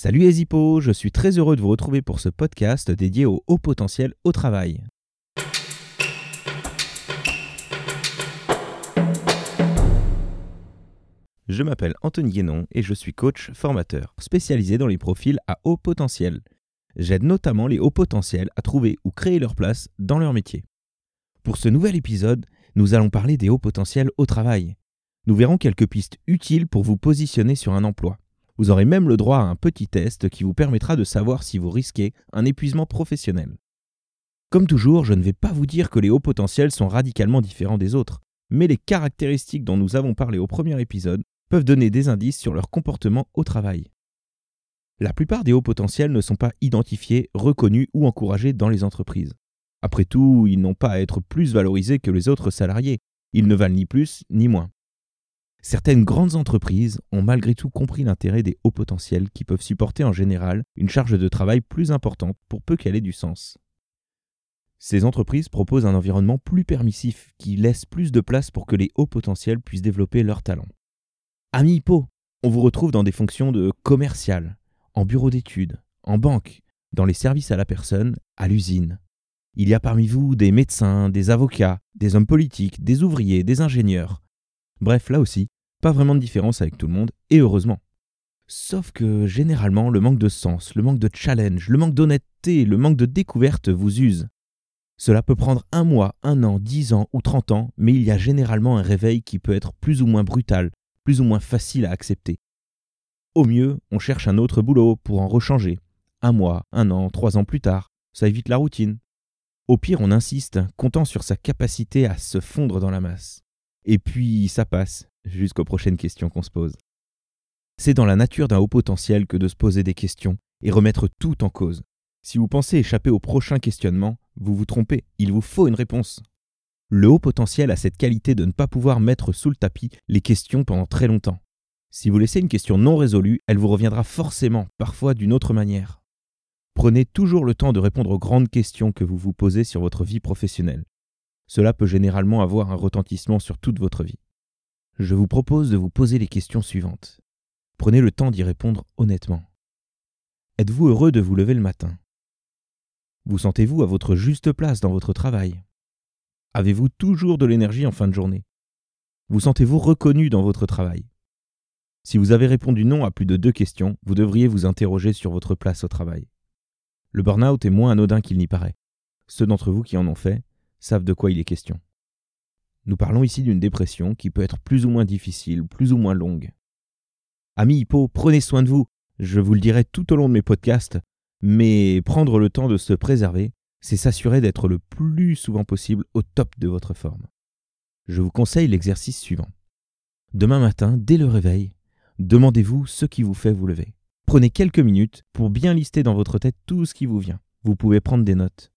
Salut hippos, je suis très heureux de vous retrouver pour ce podcast dédié au haut potentiel au travail. Je m'appelle Anthony Guénon et je suis coach formateur spécialisé dans les profils à haut potentiel. J'aide notamment les hauts potentiels à trouver ou créer leur place dans leur métier. Pour ce nouvel épisode, nous allons parler des hauts potentiels au travail. Nous verrons quelques pistes utiles pour vous positionner sur un emploi. Vous aurez même le droit à un petit test qui vous permettra de savoir si vous risquez un épuisement professionnel. Comme toujours, je ne vais pas vous dire que les hauts potentiels sont radicalement différents des autres, mais les caractéristiques dont nous avons parlé au premier épisode peuvent donner des indices sur leur comportement au travail. La plupart des hauts potentiels ne sont pas identifiés, reconnus ou encouragés dans les entreprises. Après tout, ils n'ont pas à être plus valorisés que les autres salariés, ils ne valent ni plus ni moins. Certaines grandes entreprises ont malgré tout compris l'intérêt des hauts potentiels qui peuvent supporter en général une charge de travail plus importante pour peu qu'elle ait du sens. Ces entreprises proposent un environnement plus permissif qui laisse plus de place pour que les hauts potentiels puissent développer leurs talents. Amis hippo, on vous retrouve dans des fonctions de commercial, en bureau d'études, en banque, dans les services à la personne, à l'usine. Il y a parmi vous des médecins, des avocats, des hommes politiques, des ouvriers, des ingénieurs, Bref, là aussi, pas vraiment de différence avec tout le monde, et heureusement. Sauf que généralement, le manque de sens, le manque de challenge, le manque d'honnêteté, le manque de découverte vous use. Cela peut prendre un mois, un an, dix ans ou trente ans, mais il y a généralement un réveil qui peut être plus ou moins brutal, plus ou moins facile à accepter. Au mieux, on cherche un autre boulot pour en rechanger. Un mois, un an, trois ans plus tard, ça évite la routine. Au pire, on insiste, comptant sur sa capacité à se fondre dans la masse. Et puis ça passe, jusqu'aux prochaines questions qu'on se pose. C'est dans la nature d'un haut potentiel que de se poser des questions et remettre tout en cause. Si vous pensez échapper au prochain questionnement, vous vous trompez, il vous faut une réponse. Le haut potentiel a cette qualité de ne pas pouvoir mettre sous le tapis les questions pendant très longtemps. Si vous laissez une question non résolue, elle vous reviendra forcément, parfois d'une autre manière. Prenez toujours le temps de répondre aux grandes questions que vous vous posez sur votre vie professionnelle cela peut généralement avoir un retentissement sur toute votre vie. Je vous propose de vous poser les questions suivantes. Prenez le temps d'y répondre honnêtement. Êtes-vous heureux de vous lever le matin? Vous sentez-vous à votre juste place dans votre travail? Avez-vous toujours de l'énergie en fin de journée? Vous sentez-vous reconnu dans votre travail? Si vous avez répondu non à plus de deux questions, vous devriez vous interroger sur votre place au travail. Le burn-out est moins anodin qu'il n'y paraît. Ceux d'entre vous qui en ont fait savent de quoi il est question. Nous parlons ici d'une dépression qui peut être plus ou moins difficile, plus ou moins longue. Amis hippo, prenez soin de vous. Je vous le dirai tout au long de mes podcasts, mais prendre le temps de se préserver, c'est s'assurer d'être le plus souvent possible au top de votre forme. Je vous conseille l'exercice suivant. Demain matin, dès le réveil, demandez-vous ce qui vous fait vous lever. Prenez quelques minutes pour bien lister dans votre tête tout ce qui vous vient. Vous pouvez prendre des notes.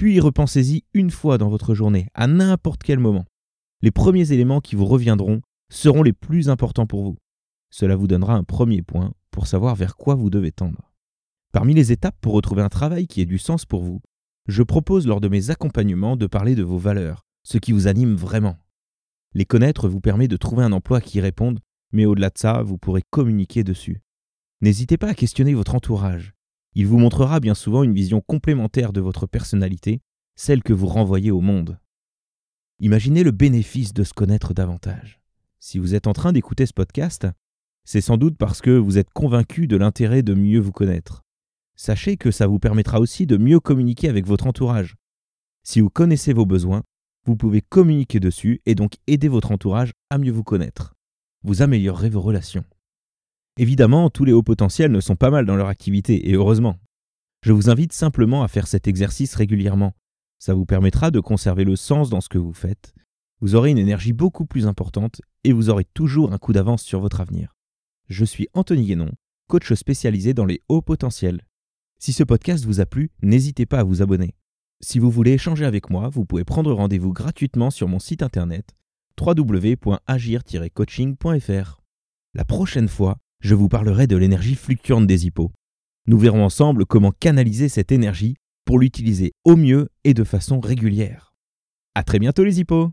Puis repensez-y une fois dans votre journée, à n'importe quel moment. Les premiers éléments qui vous reviendront seront les plus importants pour vous. Cela vous donnera un premier point pour savoir vers quoi vous devez tendre. Parmi les étapes pour retrouver un travail qui ait du sens pour vous, je propose lors de mes accompagnements de parler de vos valeurs, ce qui vous anime vraiment. Les connaître vous permet de trouver un emploi qui y réponde, mais au-delà de ça, vous pourrez communiquer dessus. N'hésitez pas à questionner votre entourage. Il vous montrera bien souvent une vision complémentaire de votre personnalité, celle que vous renvoyez au monde. Imaginez le bénéfice de se connaître davantage. Si vous êtes en train d'écouter ce podcast, c'est sans doute parce que vous êtes convaincu de l'intérêt de mieux vous connaître. Sachez que ça vous permettra aussi de mieux communiquer avec votre entourage. Si vous connaissez vos besoins, vous pouvez communiquer dessus et donc aider votre entourage à mieux vous connaître. Vous améliorerez vos relations. Évidemment, tous les hauts potentiels ne sont pas mal dans leur activité, et heureusement. Je vous invite simplement à faire cet exercice régulièrement. Ça vous permettra de conserver le sens dans ce que vous faites. Vous aurez une énergie beaucoup plus importante et vous aurez toujours un coup d'avance sur votre avenir. Je suis Anthony Guénon, coach spécialisé dans les hauts potentiels. Si ce podcast vous a plu, n'hésitez pas à vous abonner. Si vous voulez échanger avec moi, vous pouvez prendre rendez-vous gratuitement sur mon site internet www.agir-coaching.fr. La prochaine fois, je vous parlerai de l'énergie fluctuante des hippos. Nous verrons ensemble comment canaliser cette énergie pour l'utiliser au mieux et de façon régulière. À très bientôt les hippos